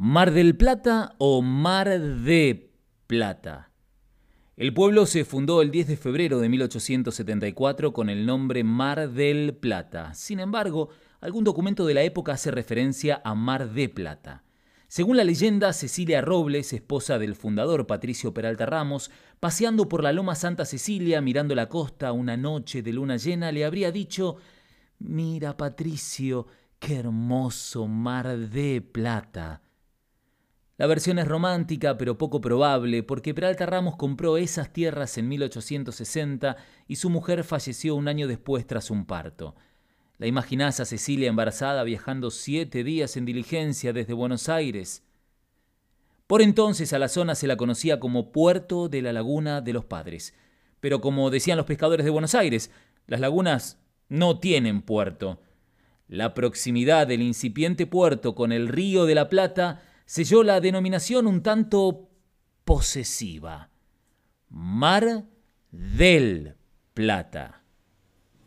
Mar del Plata o Mar de Plata. El pueblo se fundó el 10 de febrero de 1874 con el nombre Mar del Plata. Sin embargo, algún documento de la época hace referencia a Mar de Plata. Según la leyenda, Cecilia Robles, esposa del fundador Patricio Peralta Ramos, paseando por la Loma Santa Cecilia mirando la costa una noche de luna llena, le habría dicho, Mira, Patricio, qué hermoso mar de plata. La versión es romántica, pero poco probable, porque Peralta Ramos compró esas tierras en 1860 y su mujer falleció un año después tras un parto. La imaginás a Cecilia embarazada viajando siete días en diligencia desde Buenos Aires. Por entonces a la zona se la conocía como Puerto de la Laguna de los Padres. Pero como decían los pescadores de Buenos Aires, las lagunas no tienen puerto. La proximidad del incipiente puerto con el río de la Plata selló la denominación un tanto posesiva. Mar del Plata.